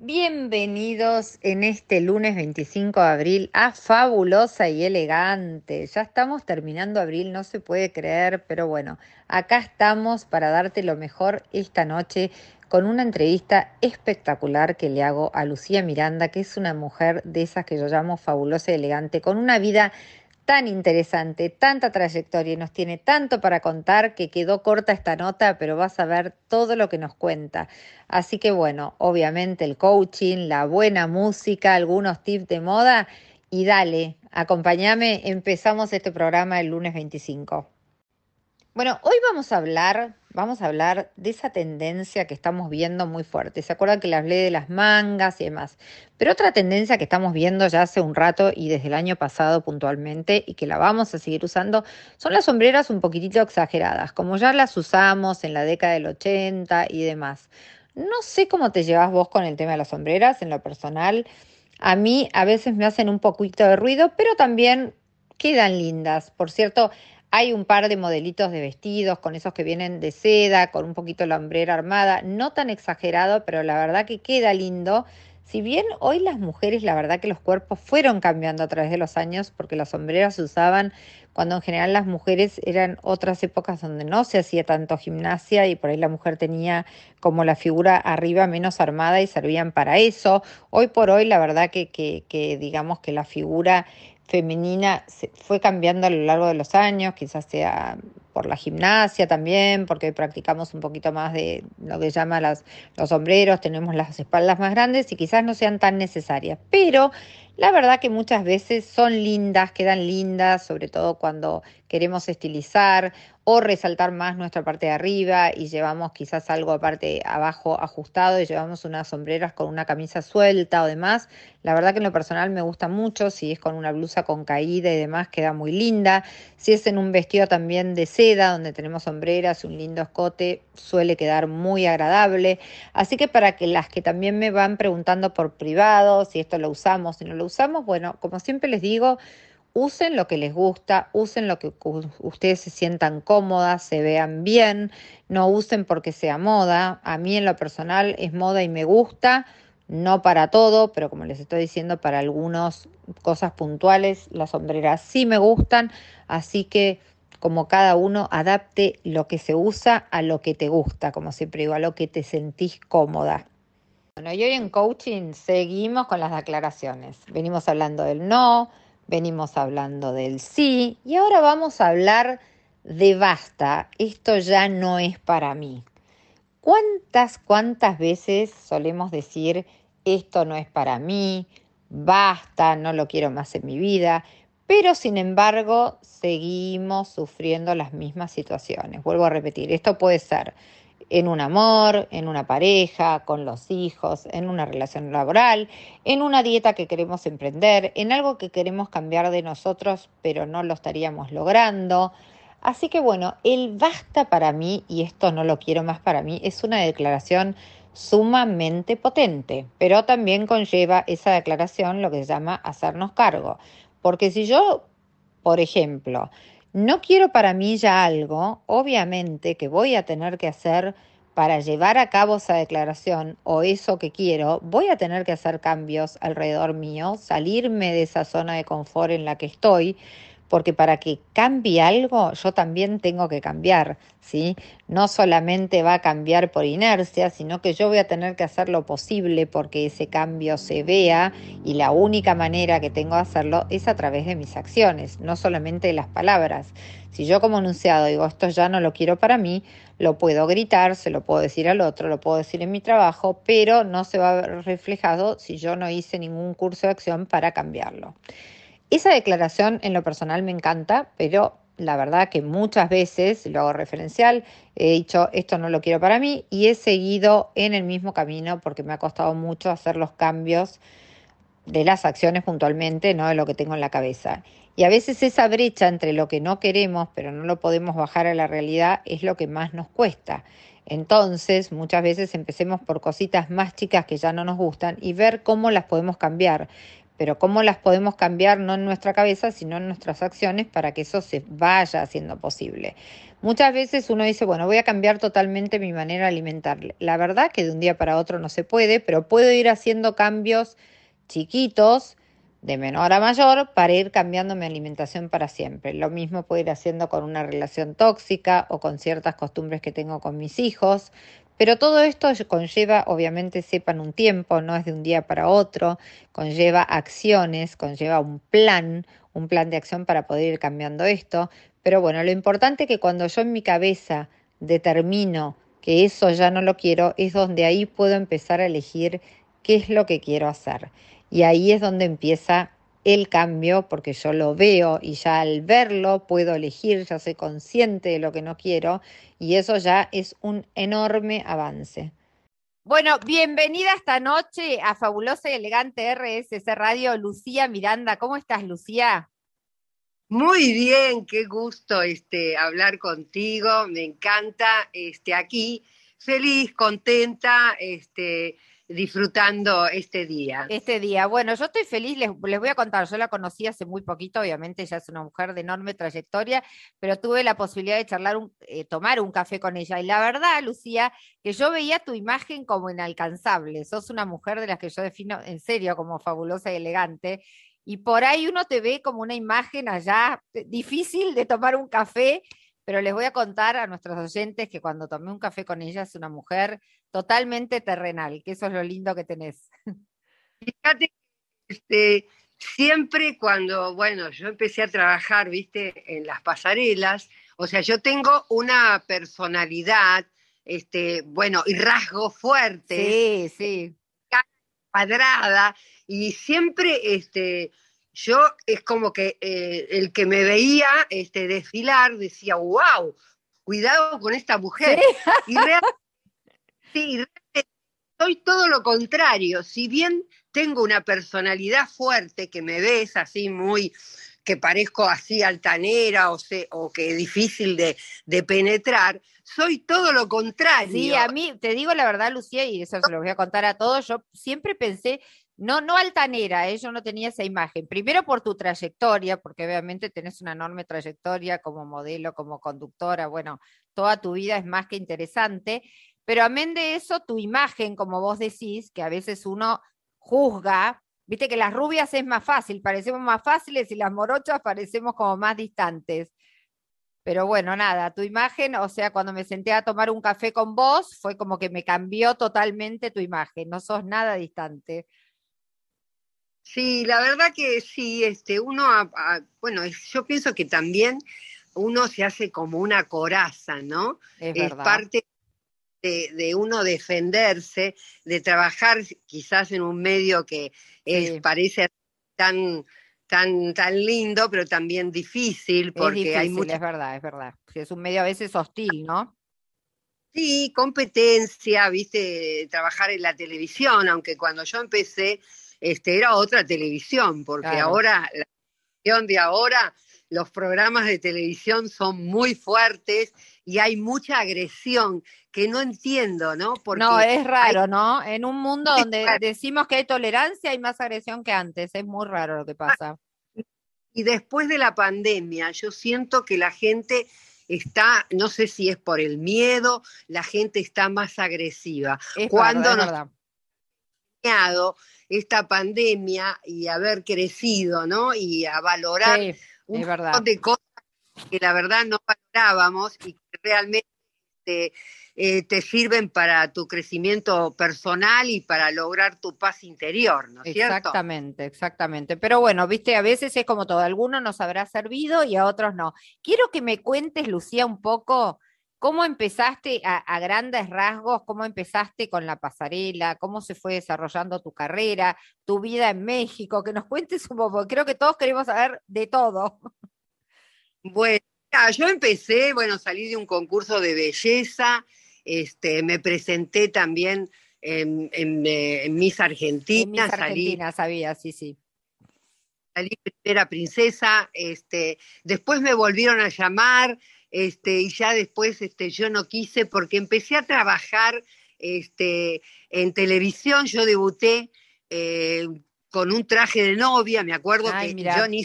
Bienvenidos en este lunes 25 de abril a Fabulosa y Elegante. Ya estamos terminando abril, no se puede creer, pero bueno, acá estamos para darte lo mejor esta noche con una entrevista espectacular que le hago a Lucía Miranda, que es una mujer de esas que yo llamo fabulosa y elegante, con una vida tan interesante, tanta trayectoria y nos tiene tanto para contar que quedó corta esta nota, pero vas a ver todo lo que nos cuenta. Así que bueno, obviamente el coaching, la buena música, algunos tips de moda y dale, acompáñame, empezamos este programa el lunes 25. Bueno, hoy vamos a hablar, vamos a hablar de esa tendencia que estamos viendo muy fuerte. ¿Se acuerdan que le hablé de las mangas y demás? Pero otra tendencia que estamos viendo ya hace un rato y desde el año pasado puntualmente y que la vamos a seguir usando son las sombreras un poquitito exageradas, como ya las usamos en la década del 80 y demás. No sé cómo te llevas vos con el tema de las sombreras en lo personal. A mí a veces me hacen un poquito de ruido, pero también quedan lindas. Por cierto, hay un par de modelitos de vestidos con esos que vienen de seda, con un poquito la hombrera armada, no tan exagerado, pero la verdad que queda lindo. Si bien hoy las mujeres, la verdad que los cuerpos fueron cambiando a través de los años, porque las sombreras se usaban cuando en general las mujeres eran otras épocas donde no se hacía tanto gimnasia y por ahí la mujer tenía como la figura arriba menos armada y servían para eso. Hoy por hoy la verdad que, que, que digamos que la figura femenina se fue cambiando a lo largo de los años, quizás sea por la gimnasia también, porque practicamos un poquito más de lo que llama las, los sombreros, tenemos las espaldas más grandes y quizás no sean tan necesarias, pero la verdad que muchas veces son lindas, quedan lindas, sobre todo cuando queremos estilizar o resaltar más nuestra parte de arriba y llevamos quizás algo aparte abajo ajustado y llevamos unas sombreras con una camisa suelta o demás. La verdad que en lo personal me gusta mucho, si es con una blusa con caída y demás queda muy linda. Si es en un vestido también de seda donde tenemos sombreras, un lindo escote, suele quedar muy agradable. Así que para que las que también me van preguntando por privado, si esto lo usamos, si no lo usamos, bueno, como siempre les digo, usen lo que les gusta, usen lo que ustedes se sientan cómodas, se vean bien, no usen porque sea moda. A mí en lo personal es moda y me gusta, no para todo, pero como les estoy diciendo, para algunas cosas puntuales, las sombreras sí me gustan, así que como cada uno adapte lo que se usa a lo que te gusta, como siempre digo, a lo que te sentís cómoda. Bueno, y hoy en coaching seguimos con las declaraciones. Venimos hablando del no, venimos hablando del sí y ahora vamos a hablar de basta. Esto ya no es para mí. ¿Cuántas, cuántas veces solemos decir esto no es para mí, basta, no lo quiero más en mi vida? Pero sin embargo, seguimos sufriendo las mismas situaciones. Vuelvo a repetir, esto puede ser en un amor, en una pareja, con los hijos, en una relación laboral, en una dieta que queremos emprender, en algo que queremos cambiar de nosotros, pero no lo estaríamos logrando. Así que bueno, el basta para mí, y esto no lo quiero más para mí, es una declaración sumamente potente, pero también conlleva esa declaración lo que se llama hacernos cargo. Porque si yo, por ejemplo, no quiero para mí ya algo, obviamente que voy a tener que hacer para llevar a cabo esa declaración o eso que quiero, voy a tener que hacer cambios alrededor mío, salirme de esa zona de confort en la que estoy porque para que cambie algo yo también tengo que cambiar, ¿sí? No solamente va a cambiar por inercia, sino que yo voy a tener que hacer lo posible porque ese cambio se vea y la única manera que tengo de hacerlo es a través de mis acciones, no solamente de las palabras. Si yo como enunciado digo esto ya no lo quiero para mí, lo puedo gritar, se lo puedo decir al otro, lo puedo decir en mi trabajo, pero no se va a ver reflejado si yo no hice ningún curso de acción para cambiarlo. Esa declaración en lo personal me encanta, pero la verdad que muchas veces, lo hago referencial, he dicho esto no lo quiero para mí y he seguido en el mismo camino porque me ha costado mucho hacer los cambios de las acciones puntualmente, no de lo que tengo en la cabeza. Y a veces esa brecha entre lo que no queremos, pero no lo podemos bajar a la realidad, es lo que más nos cuesta. Entonces, muchas veces empecemos por cositas más chicas que ya no nos gustan y ver cómo las podemos cambiar pero cómo las podemos cambiar no en nuestra cabeza, sino en nuestras acciones para que eso se vaya haciendo posible. Muchas veces uno dice, bueno, voy a cambiar totalmente mi manera de alimentar. La verdad que de un día para otro no se puede, pero puedo ir haciendo cambios chiquitos de menor a mayor para ir cambiando mi alimentación para siempre. Lo mismo puedo ir haciendo con una relación tóxica o con ciertas costumbres que tengo con mis hijos. Pero todo esto conlleva, obviamente, sepan un tiempo, no es de un día para otro, conlleva acciones, conlleva un plan, un plan de acción para poder ir cambiando esto. Pero bueno, lo importante es que cuando yo en mi cabeza determino que eso ya no lo quiero, es donde ahí puedo empezar a elegir qué es lo que quiero hacer. Y ahí es donde empieza el cambio, porque yo lo veo y ya al verlo puedo elegir, ya soy consciente de lo que no quiero y eso ya es un enorme avance. Bueno, bienvenida esta noche a Fabulosa y Elegante RSC Radio, Lucía Miranda. ¿Cómo estás, Lucía? Muy bien, qué gusto este, hablar contigo, me encanta este, aquí, feliz, contenta, este, disfrutando este día. Este día. Bueno, yo estoy feliz, les, voy a contar, yo la conocí hace muy poquito, obviamente ella es una mujer de enorme trayectoria, pero tuve la posibilidad de charlar, un, eh, tomar un café con ella. Y la verdad, Lucía, que yo veía tu imagen como inalcanzable. Sos una mujer de las que yo defino en serio como fabulosa y elegante. Y por ahí uno te ve como una imagen allá eh, difícil de tomar un café pero les voy a contar a nuestros oyentes que cuando tomé un café con ella es una mujer totalmente terrenal, que eso es lo lindo que tenés. Fíjate, este, siempre cuando, bueno, yo empecé a trabajar, viste, en las pasarelas, o sea, yo tengo una personalidad, este, bueno, y rasgos fuertes. Sí, sí. Cuadrada, y siempre, este, yo es como que eh, el que me veía este, desfilar decía, wow, cuidado con esta mujer. Y realmente, soy todo lo contrario. Si bien tengo una personalidad fuerte que me ves así muy que parezco así altanera o, o que difícil de, de, penetrar, soy todo lo contrario. Sí, a mí, te digo la verdad, Lucía, y eso se lo voy a contar a todos, yo siempre pensé no, no altanera, ¿eh? yo no tenía esa imagen. Primero por tu trayectoria, porque obviamente tenés una enorme trayectoria como modelo, como conductora, bueno, toda tu vida es más que interesante, pero amén de eso, tu imagen, como vos decís, que a veces uno juzga, viste que las rubias es más fácil, parecemos más fáciles y las morochas parecemos como más distantes. Pero bueno, nada, tu imagen, o sea, cuando me senté a tomar un café con vos, fue como que me cambió totalmente tu imagen, no sos nada distante. Sí, la verdad que sí, este, uno, bueno, yo pienso que también uno se hace como una coraza, ¿no? Es, parte de, uno defenderse, de trabajar quizás en un medio que parece tan, tan, tan lindo, pero también difícil, porque hay mucho... Es verdad, es verdad. Es un medio a veces hostil, ¿no? Sí, competencia, viste, trabajar en la televisión, aunque cuando yo empecé este, era otra televisión, porque ahora, la televisión de ahora, los programas de televisión son muy fuertes y hay mucha agresión que no entiendo, ¿no? Porque no, es raro, ¿no? En un mundo donde decimos que hay tolerancia, hay más agresión que antes, es muy raro lo que pasa. Y después de la pandemia, yo siento que la gente está, no sé si es por el miedo, la gente está más agresiva. Cuando verdad, esta pandemia y haber crecido, ¿no? Y a valorar un montón de cosas que la verdad no valorábamos y que realmente te, eh, te sirven para tu crecimiento personal y para lograr tu paz interior, ¿no es cierto? Exactamente, exactamente. Pero bueno, viste, a veces es como todo, a algunos nos habrá servido y a otros no. Quiero que me cuentes, Lucía, un poco ¿Cómo empezaste a, grandes rasgos? ¿Cómo empezaste con la pasarela? ¿Cómo se fue desarrollando tu carrera, tu vida en México? Que nos cuentes un poco, creo que todos queremos saber de todo. Bueno, yo empecé, bueno, salí de un concurso de belleza, este, me presenté también en, en, eh, Miss Argentina. En Miss Argentina, sabía, sí, sí. Salí primera princesa, este, después me volvieron a llamar, este, y ya después este, yo no quise porque empecé a trabajar este, en televisión, yo debuté eh, con un traje de novia, me acuerdo que yo ni,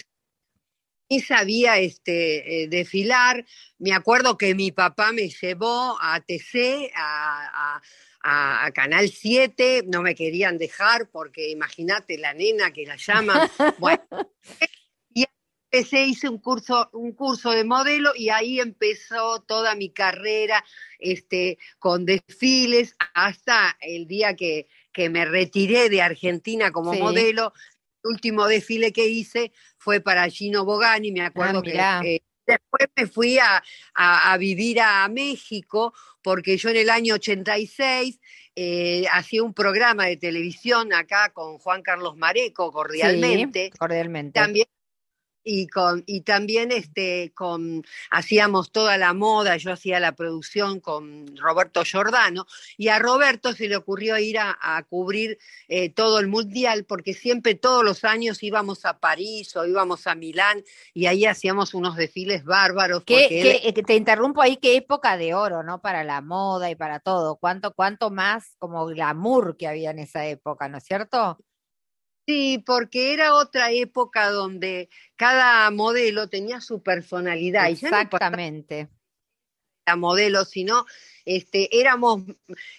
sabía este, eh, desfilar, me acuerdo que mi papá me llevó a TC, a, a, Canal 7, no me querían dejar porque imagínate la nena que la llaman. Bueno, empecé, hice un curso, un curso de modelo y ahí empezó toda mi carrera este, con desfiles hasta el día que, que me retiré de Argentina como modelo. El último desfile que hice fue para Gino Bogani, me acuerdo ah, que... Eh, después me fui a, a, vivir a México porque yo en el año 86 eh, hacía un programa de televisión acá con Juan Carlos Mareco, cordialmente. cordialmente. También y con y también este con hacíamos toda la moda yo hacía la producción con Roberto Giordano y a Roberto se le ocurrió ir a, cubrir eh, todo el mundial porque siempre todos los años íbamos a París o íbamos a Milán y ahí hacíamos unos desfiles bárbaros eh, te interrumpo ahí qué época de oro no para la moda y para todo. Cuánto cuánto más como glamour que había en esa época no es cierto Sí, porque era otra época donde cada modelo tenía su personalidad. Exactamente. la modelo, sino este, éramos,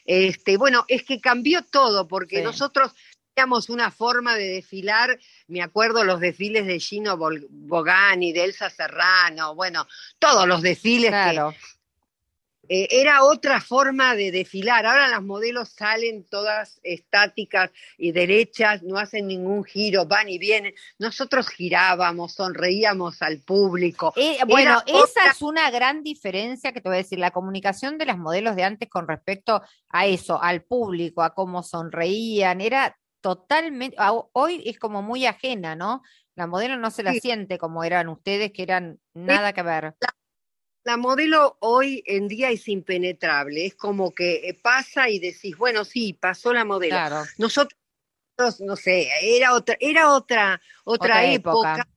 este, bueno, es que cambió todo, porque nosotros teníamos una forma de desfilar, me acuerdo los desfiles de Gino Bogani, de Elsa Serrano, bueno, todos los desfiles claro. Eh, era otra forma de desfilar. Ahora las modelos salen todas estáticas y derechas, no hacen ningún giro, van y vienen. Nosotros girábamos, sonreíamos al público. Eh, bueno, esa es una gran diferencia que te voy a decir, la comunicación de las modelos de antes con respecto a eso, al público, a cómo sonreían, era totalmente, hoy es como muy ajena, ¿no? La modelo no se la siente como eran ustedes, que eran nada que ver la modelo hoy en día es impenetrable, es como que eh, pasa y decís, bueno, sí, pasó la modelo. Nosotros, no sé, era otra, era otra, otra, época.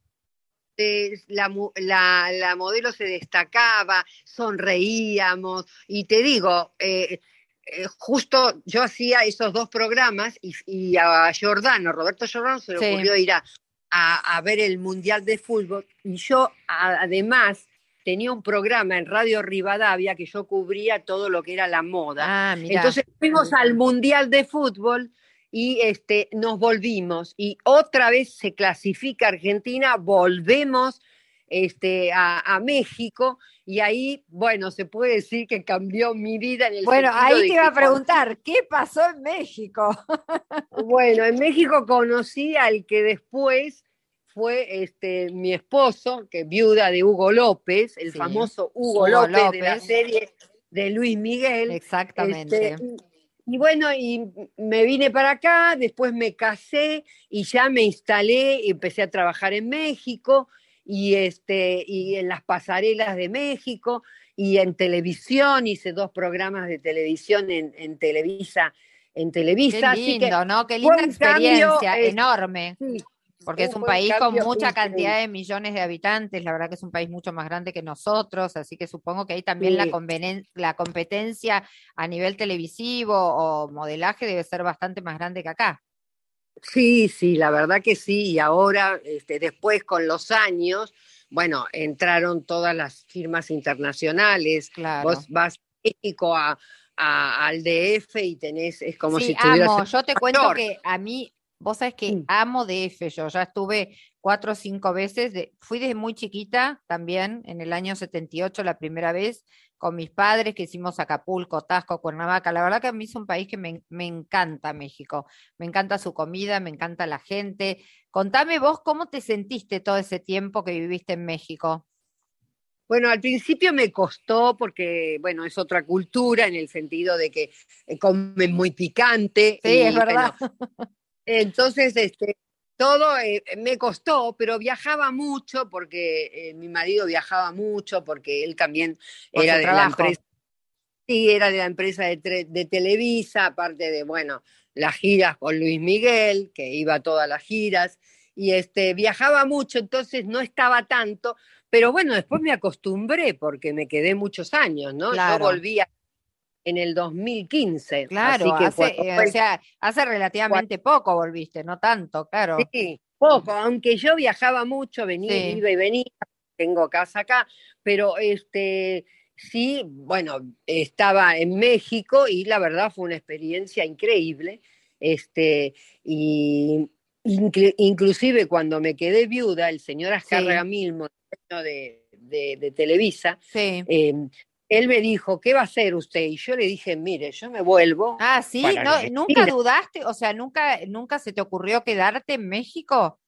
La, la, modelo se destacaba, sonreíamos, y te digo, eh, eh, justo yo hacía esos dos programas y, a Jordano, Roberto Jordano se le ocurrió ir a, a, ver el Mundial de Fútbol, y yo además tenía un programa en Radio Rivadavia que yo cubría todo lo que era la moda. Ah, Entonces fuimos al Mundial de Fútbol y este, nos volvimos. Y otra vez se clasifica Argentina, volvemos este, a, México y ahí, bueno, se puede decir que cambió mi vida en el Bueno, ahí te iba a preguntar, ¿qué pasó en México? bueno, en México conocí al que después fue este, mi esposo, que viuda de Hugo López, el famoso Hugo, López, de la serie de Luis Miguel. Exactamente. Este, y bueno, y me vine para acá, después me casé y ya me instalé y empecé a trabajar en México y, este, y en las pasarelas de México y en televisión, hice dos programas de televisión en, Televisa. En Televisa. Qué lindo, ¿no? Qué linda experiencia, enorme. Porque es un país con mucha cantidad de millones de habitantes, la verdad que es un país mucho más grande que nosotros, así que supongo que ahí también la, la competencia a nivel televisivo o modelaje debe ser bastante más grande que acá. Sí, sí, la verdad que sí, y ahora, este, después con los años, bueno, entraron todas las firmas internacionales, claro. vos vas a México a, al DF y tenés, es como si tuvieras... Amo. Yo te cuento que a mí Vos sabés que amo DF, yo ya estuve cuatro o cinco veces, fui desde muy chiquita también, en el año 78 la primera vez, con mis padres que hicimos Acapulco, Tasco, Cuernavaca. La verdad que a mí es un país que me, me encanta México, me encanta su comida, me encanta la gente. Contame vos cómo te sentiste todo ese tiempo que viviste en México. Bueno, al principio me costó porque, bueno, es otra cultura en el sentido de que eh, comen muy picante. Sí, es verdad. Entonces, este, todo eh, me costó, pero viajaba mucho porque eh, mi marido viajaba mucho, porque él también era de la empresa. Sí, era de la empresa de, Televisa, aparte de, bueno, las giras con Luis Miguel, que iba a todas las giras, y este, viajaba mucho, entonces no estaba tanto, pero bueno, después me acostumbré porque me quedé muchos años, ¿no? Yo volvía en el 2015. Claro, hace, eh, o sea, hace relativamente poco volviste, no tanto, claro. Sí, poco, aunque yo viajaba mucho, venía, iba y venía, tengo casa acá, pero este sí, bueno, estaba en México y la verdad fue una experiencia increíble. Este, y inclusive cuando me quedé viuda, el señor Azcárraga Milmo, de, de, Televisa, em, él me dijo, ¿qué va a hacer usted? Y yo le dije, mire, yo me vuelvo. Ah, sí, nunca dudaste, o sea, nunca, nunca se te ocurrió quedarte en México.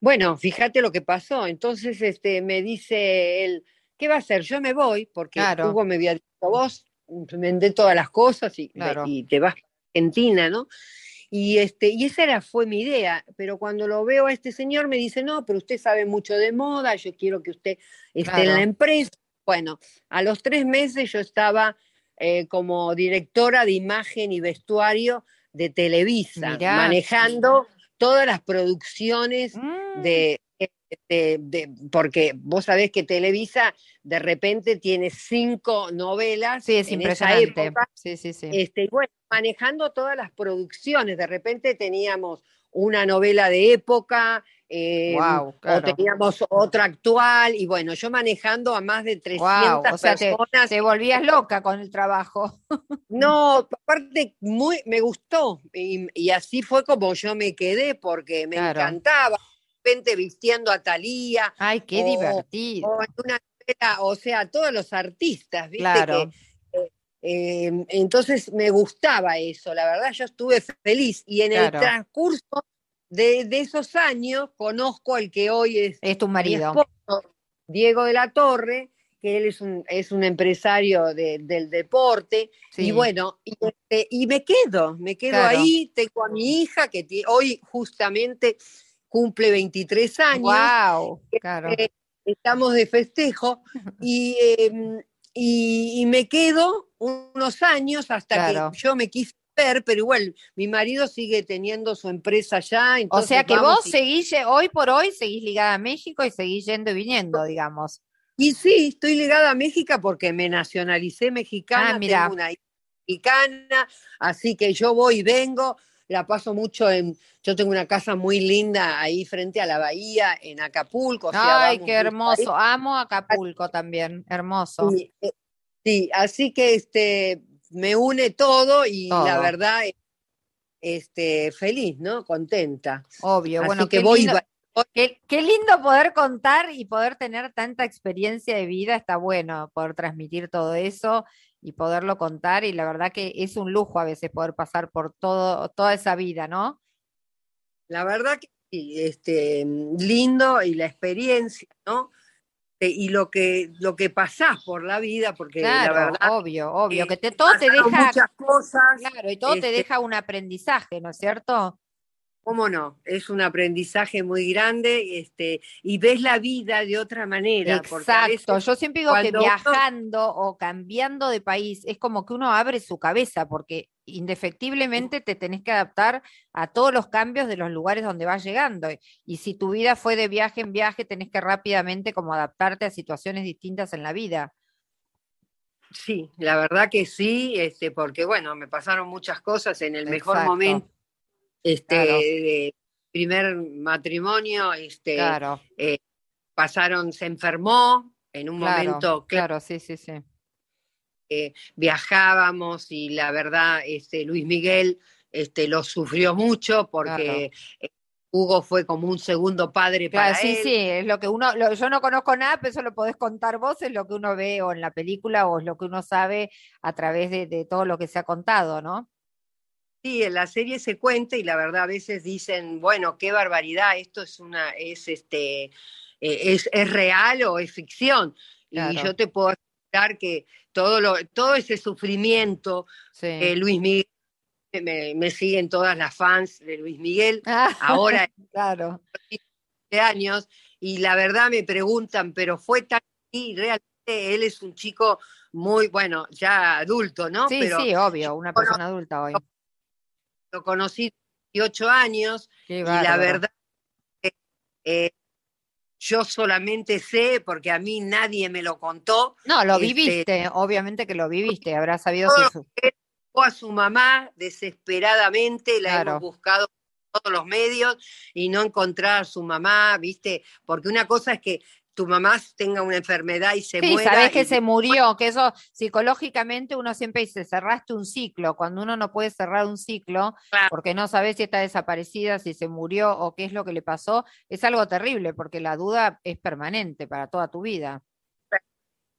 Bueno, fíjate lo que pasó. Entonces, este, me dice él, ¿qué va a hacer? Yo me voy, porque Hugo me había dicho, vos vendé todas las cosas y, y te vas a Argentina, ¿no? Y, este, y esa era, fue mi idea, pero cuando lo veo a este señor me dice, no, pero usted sabe mucho de moda, yo quiero que usted esté en la empresa. Bueno, a los tres meses yo estaba eh, como directora de imagen y vestuario de Televisa, manejando todas las producciones mm. de, porque vos sabés que Televisa de repente tiene cinco novelas sí, es en esa época. Sí, sí, sí. Este, bueno, manejando todas las producciones. De repente teníamos una novela de época, eh, o teníamos otra actual, y bueno, yo manejando a más de 300 o sea, personas. Te, volvías loca con el trabajo. No, aparte, muy, me gustó, y, así fue como yo me quedé, porque me encantaba, de repente vistiendo a Talía. Ay, qué divertido. O una o sea, todos los artistas, ¿viste? Claro. Em, entonces me gustaba eso, la verdad yo estuve feliz y en el transcurso de, esos años conozco al que hoy es, es tu marido, Diego de la Torre, que él es un, es un empresario del deporte, y bueno, y, este, me quedo, me quedo ahí, tengo a mi hija que hoy justamente cumple 23 años. ¡Wow! Claro. estamos de festejo y, em, y, me quedo unos años hasta que yo me quise pero igual mi marido sigue teniendo su empresa allá. O sea que vos seguís, hoy por hoy seguís ligada a México y seguís yendo y viniendo, digamos. Y sí, estoy ligada a México porque me nacionalicé mexicana, ah, tengo una mexicana, así que yo voy y vengo, la paso mucho en, yo tengo una casa muy linda ahí frente a la bahía, en Acapulco. Ay, qué hermoso, amo Acapulco también, hermoso. Eh, Sí, así que este me une todo y la verdad, este, feliz, ¿no? Contenta. Obvio, bueno, que voy, lindo, qué, lindo poder contar y poder tener tanta experiencia de vida, está bueno poder transmitir todo eso y poderlo contar y la verdad que es un lujo a veces poder pasar por todo, toda esa vida, ¿no? La verdad que este, lindo y la experiencia, ¿no? Este, y lo que lo que pasás por la vida, porque la verdad, obvio, obvio, que te, todo te deja muchas cosas, claro, y todo te este deja un aprendizaje, ¿no es cierto? ¿Cómo no? Es un aprendizaje muy grande este, y ves la vida de otra manera. Exacto, yo siempre digo que viajando o cambiando de país es como que uno abre su cabeza porque indefectiblemente te tenés que adaptar a todos los cambios de los lugares donde vas llegando. Y si tu vida fue de viaje en viaje, tenés que rápidamente como adaptarte a situaciones distintas en la vida. Sí, la verdad que sí, este, porque bueno, me pasaron muchas cosas en el mejor momento este, de primer matrimonio, este, eh, pasaron, se enfermó en un momento. Claro, sí, sí, sí. Viajábamos y la verdad, este, Luis Miguel este, lo sufrió mucho porque eh, Hugo fue como un segundo padre para sí, él. Sí, es lo que uno, yo no conozco nada, pero eso lo podés contar vos, es lo que uno ve o en la película o es lo que uno sabe a través de, de todo lo que se ha contado, ¿no? Sí, en la serie se cuenta y la verdad a veces dicen, bueno, qué barbaridad, esto es una, es este, eh, es, es, real o es ficción. Y yo te puedo que todo lo, todo ese sufrimiento, eh, Luis Miguel, me, me, siguen todas las fans de Luis Miguel, ah, ahora claro. años, y la verdad me preguntan, pero fue tan y realmente él es un chico muy, bueno, ya adulto, ¿no? Sí, sí, obvio, una persona adulta hoy lo conocí 18 años y la verdad eh, yo solamente sé, porque a mí nadie me lo contó. No, lo este, viviste, obviamente que lo viviste, habrás sabido su... a su mamá desesperadamente, la hemos buscado todos los medios y no encontrar a su mamá, ¿viste? Porque una cosa es que tu mamá tenga una enfermedad y se sí, muera. sabes que se murió, que eso psicológicamente uno siempre dice, cerraste un ciclo, cuando uno no puede cerrar un ciclo, porque no sabes si está desaparecida, si se murió o qué es lo que le pasó, es algo terrible, porque la duda es permanente para toda tu vida.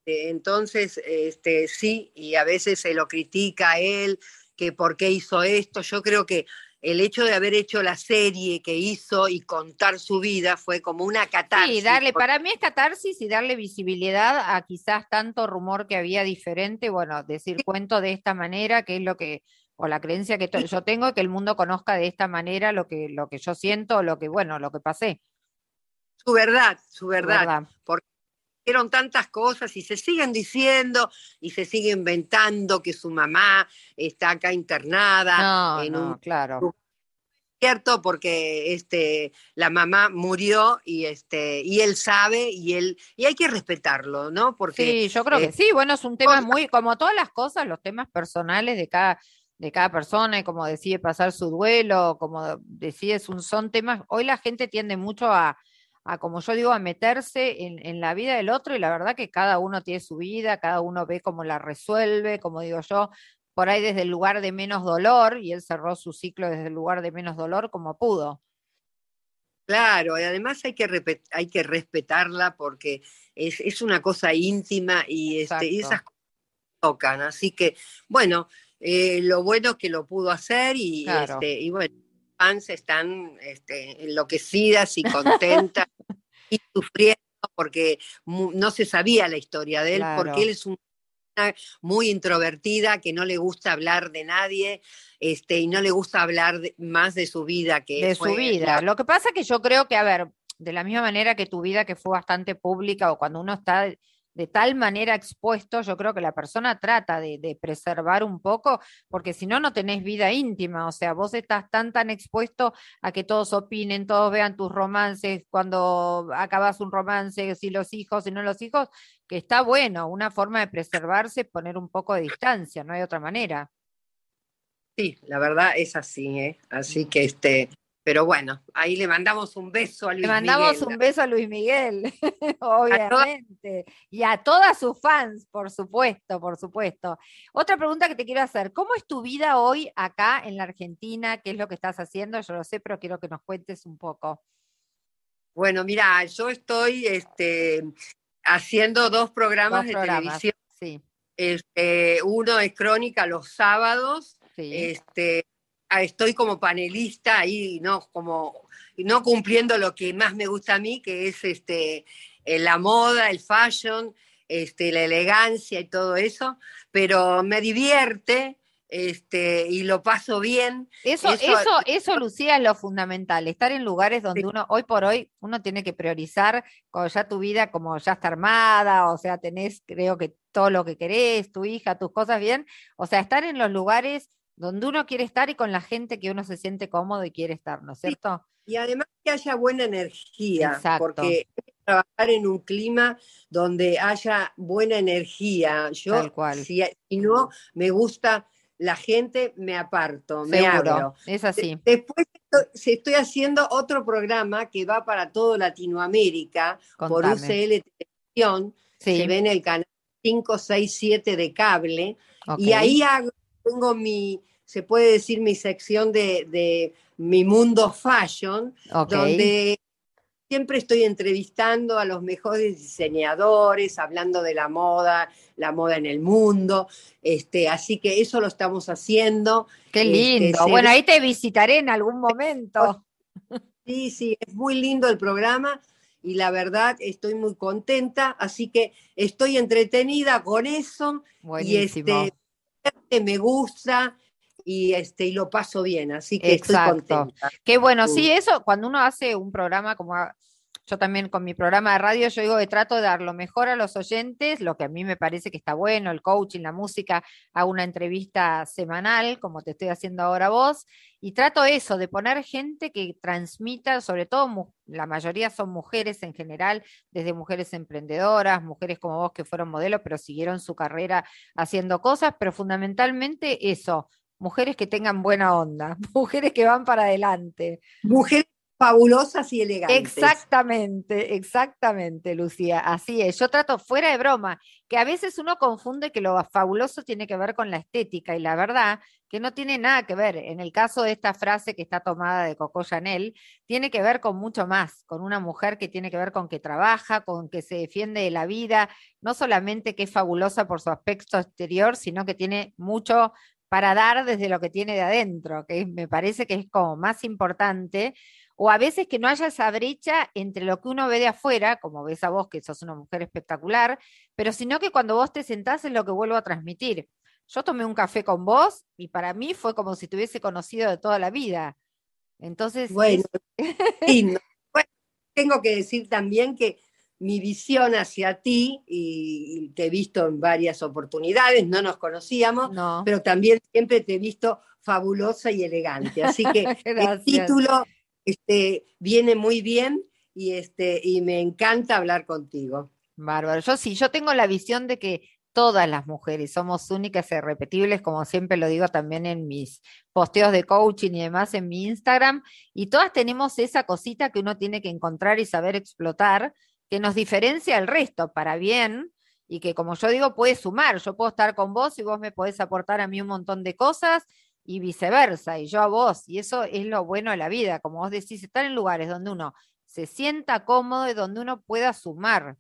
Entonces, este, sí, y a veces se lo critica a él, que por qué hizo esto. Yo creo que el hecho de haber hecho la serie que hizo y contar su vida fue como una catarsis. Sí, darle, para mí es catarsis y darle visibilidad a quizás tanto rumor que había diferente, bueno, decir cuento de esta manera, que es lo que, o la creencia que yo tengo, que el mundo conozca de esta manera lo que, lo que yo siento, lo que, bueno, lo que pasé. Su verdad, su verdad. Porque dijeron tantas cosas y se siguen diciendo y se sigue inventando que su mamá está acá internada en un claro. cierto porque este la mamá murió y este y él sabe y él y hay que respetarlo no porque sí yo creo que eh, sí bueno es un tema muy como todas las cosas los temas personales de cada de cada persona y como decide pasar su duelo como decide son temas hoy la gente tiende mucho a a, como yo digo, a meterse en, la vida del otro y la verdad que cada uno tiene su vida, cada uno ve cómo la resuelve, como digo yo, por ahí desde el lugar de menos dolor y él cerró su ciclo desde el lugar de menos dolor como pudo. Claro, y además hay que, hay que respetarla porque es, una cosa íntima y, este, esas cosas tocan. Así que, bueno, eh, lo bueno es que lo pudo hacer y, este, y bueno, fans están este, enloquecidas y contentas y sufriendo porque no se sabía la historia de él, porque él es una muy introvertida, que no le gusta hablar de nadie, este, y no le gusta hablar más de su vida que de su vida. Lo que pasa es que yo creo que, a ver, de la misma manera que tu vida que fue bastante pública o cuando uno está de tal manera expuesto, yo creo que la persona trata de, preservar un poco, porque si no, no tenés vida íntima, o sea, vos estás tan, tan expuesto a que todos opinen, todos vean tus romances, cuando acabas un romance, si los hijos, si no los hijos, que está bueno, una forma de preservarse, poner un poco de distancia, no hay otra manera. Sí, la verdad es así, ¿eh? Así que este, pero bueno, ahí le mandamos un beso a Luis Miguel. Le mandamos un beso a Luis Miguel, obviamente. y a todas sus fans, por supuesto, por supuesto. Otra pregunta que te quiero hacer, ¿cómo es tu vida hoy acá en la Argentina? ¿Qué es lo que estás haciendo? Yo lo sé, pero quiero que nos cuentes un poco. Bueno, mira, yo estoy este, haciendo dos programas de televisión. Sí. Este, uno es Crónica los sábados. Sí. Este, estoy como panelista ahí, ¿no? Como no cumpliendo lo que más me gusta a mí, que es este, eh, la moda, el fashion, este, la elegancia y todo eso, pero me divierte, este, y lo paso bien. Eso, eso, eso, Lucía, es lo fundamental, estar en lugares donde uno, hoy por hoy, uno tiene que priorizar cuando ya tu vida como ya está armada, o sea, tenés, creo que todo lo que querés, tu hija, tus cosas bien, o sea, estar en los lugares donde uno quiere estar y con la gente que uno se siente cómodo y quiere estar, ¿no es cierto? Y además que haya buena energía, porque trabajar en un clima donde haya buena energía. Yo, Si, no me gusta la gente, me aparto, me abro. Es así. Después estoy, estoy haciendo otro programa que va para todo Latinoamérica por UCL Televisión. Se ve en el canal 5, 6, 7 de cable. Y ahí hago, tengo mi, se puede decir, mi sección de, mi mundo fashion, donde siempre estoy entrevistando a los mejores diseñadores, hablando de la moda, la moda en el mundo. Este, así que eso lo estamos haciendo. Qué este, lindo. bueno, ahí te visitaré en algún momento. Sí, sí, es muy lindo el programa y la verdad estoy muy contenta, así que estoy entretenida con eso. Buenísimo. Y este, me gusta, y este y lo paso bien, así que estoy contenta. Qué bueno, sí, eso cuando uno hace un programa como yo también con mi programa de radio, yo digo que trato de dar lo mejor a los oyentes, lo que a mí me parece que está bueno, el coaching, la música, hago una entrevista semanal, como te estoy haciendo ahora vos, y trato eso, de poner gente que transmita, sobre todo la mayoría son mujeres en general, desde mujeres emprendedoras, mujeres como vos que fueron modelos, pero siguieron su carrera haciendo cosas, pero fundamentalmente eso, mujeres que tengan buena onda, mujeres que van para adelante. Mujeres fabulosas y elegantes. Exactamente, exactamente, Lucía. Así es. Yo trato fuera de broma, que a veces uno confunde que lo fabuloso tiene que ver con la estética y la verdad que no tiene nada que ver. En el caso de esta frase que está tomada de Coco Chanel, tiene que ver con mucho más, con una mujer que tiene que ver con que trabaja, con que se defiende de la vida, no solamente que es fabulosa por su aspecto exterior, sino que tiene mucho para dar desde lo que tiene de adentro, que me parece que es como más importante, o a veces que no haya esa brecha entre lo que uno ve de afuera, como ves a vos, que sos una mujer espectacular, pero sino que cuando vos te sentás es lo que vuelvo a transmitir. Yo tomé un café con vos y para mí fue como si te hubiese conocido de toda la vida. Entonces. Bueno, tengo que decir también que mi visión hacia ti, y te he visto en varias oportunidades, no nos conocíamos, pero también siempre te he visto fabulosa y elegante. Así que el título este, viene muy bien y, este, y me encanta hablar contigo. Bárbaro. Yo sí, yo tengo la visión de que todas las mujeres somos únicas y irrepetibles, como siempre lo digo también en mis posteos de coaching y demás en mi Instagram, y todas tenemos esa cosita que uno tiene que encontrar y saber explotar, que nos diferencia al resto para bien y que como yo digo puede sumar, yo puedo estar con vos y vos me podés aportar a mí un montón de cosas y viceversa, y yo a vos, y eso es lo bueno de la vida, como vos decís, estar en lugares donde uno se sienta cómodo y donde uno pueda sumar,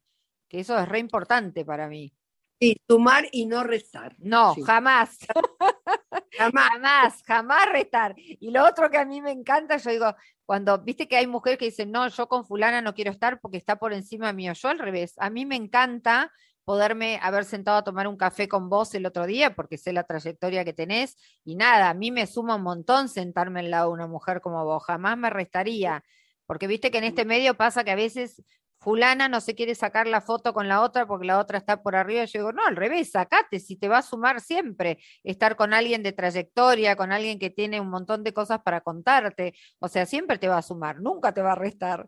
que eso es re importante para mí. Sí, sumar y no restar. No, jamás. jamás. Jamás, jamás restar. Y lo otro que a mí me encanta, yo digo, cuando, viste que hay mujeres que dicen, no, yo con fulana no quiero estar porque está por encima mío. Yo al revés, a mí me encanta poderme haber sentado a tomar un café con vos el otro día, porque sé la trayectoria que tenés, y nada, a mí me suma un montón sentarme al lado de una mujer como vos, jamás me restaría, porque viste que en este medio pasa que a veces fulana no se quiere sacar la foto con la otra porque la otra está por arriba. Yo digo, no, al revés, sacate, si te va a sumar siempre estar con alguien de trayectoria, con alguien que tiene un montón de cosas para contarte. O sea, siempre te va a sumar, nunca te va a restar.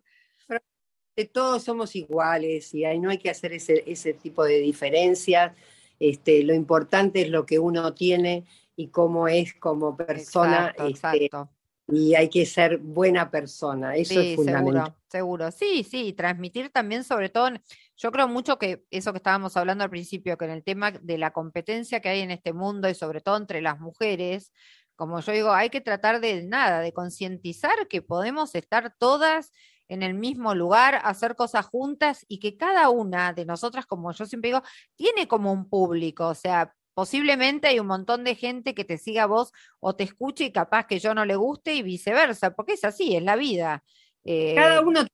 Todos somos iguales y ahí no hay que hacer ese, ese tipo de diferencias. Este, lo importante es lo que uno tiene y cómo es como persona. Exacto, este, exacto y hay que ser buena persona, eso es fundamental. Seguro, seguro, sí, sí, transmitir también sobre todo, yo creo mucho que eso que estábamos hablando al principio, que en el tema de la competencia que hay en este mundo y sobre todo entre las mujeres, como yo digo, hay que tratar de nada, de concientizar que podemos estar todas en el mismo lugar, hacer cosas juntas y que cada una de nosotras, como yo siempre digo, tiene como un público, o sea, posiblemente hay un montón de gente que te siga a vos o te escuche y capaz que yo no le guste y viceversa, porque es así, es la vida. Cada eh, uno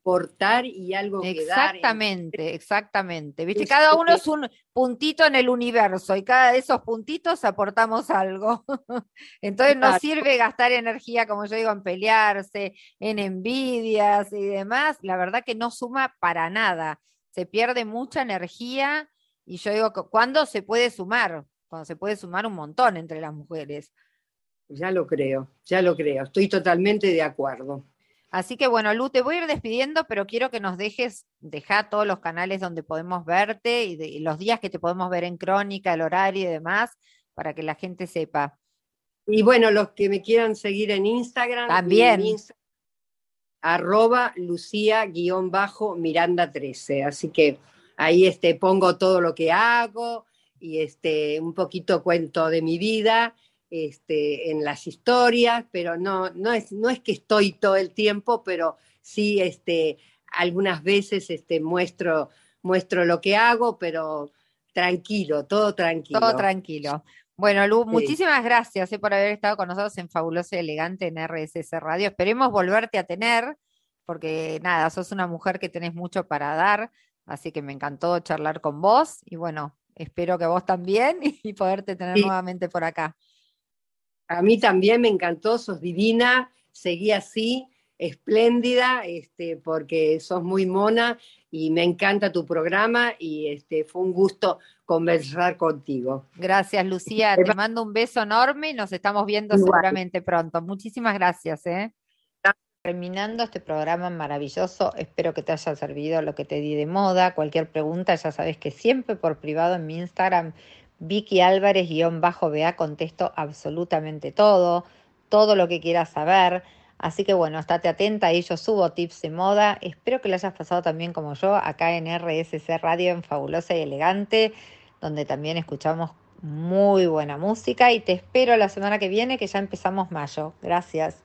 tiene aportar y algo que dar. Exactamente, exactamente. Viste, cada uno es un puntito en el universo y cada de esos puntitos aportamos algo. Entonces no sirve gastar energía, como yo digo, en pelearse, en envidias y demás. La verdad que no suma para nada. Se pierde mucha energía y yo digo, ¿cuándo se puede sumar? Cuando se puede sumar un montón entre las mujeres. Ya lo creo, ya lo creo, estoy totalmente de acuerdo. Así que bueno, Lu, te voy a ir despidiendo, pero quiero que nos dejes, dejar todos los canales donde podemos verte y, los días que te podemos ver en Crónica, el horario y demás, para que la gente sepa. Y bueno, los que me quieran seguir en Instagram. También. arroba Lucía-Miranda 13. Así que ahí este, pongo todo lo que hago y este, un poquito cuento de mi vida este, en las historias, pero no, no, es, no es que estoy todo el tiempo, pero sí este, algunas veces este, muestro, muestro lo que hago, pero tranquilo, todo tranquilo. Todo tranquilo. Bueno, Lu, muchísimas gracias eh, por haber estado con nosotros en Fabuloso y Elegante en RSS Radio. Esperemos volverte a tener, porque nada, sos una mujer que tenés mucho para dar. Así que me encantó charlar con vos y bueno, espero que vos también y poderte tener nuevamente por acá. A mí también me encantó, sos divina, seguí así, espléndida, este, porque sos muy mona y me encanta tu programa y este, fue un gusto conversar contigo. Gracias, Lucía. Te mando un beso enorme y nos estamos viendo seguramente pronto. Muchísimas gracias. ¿eh? Terminando este programa maravilloso, espero que te haya servido lo que te di de moda. Cualquier pregunta, ya sabes que siempre por privado en mi Instagram, Vicky Álvarez-BA, contesto absolutamente todo, todo lo que quieras saber. Así que bueno, estate atenta, ahí yo subo tips de moda. Espero que lo hayas pasado también como yo, acá en RSC Radio, en Fabulosa y Elegante, donde también escuchamos muy buena música. Y te espero la semana que viene, que ya empezamos mayo. Gracias.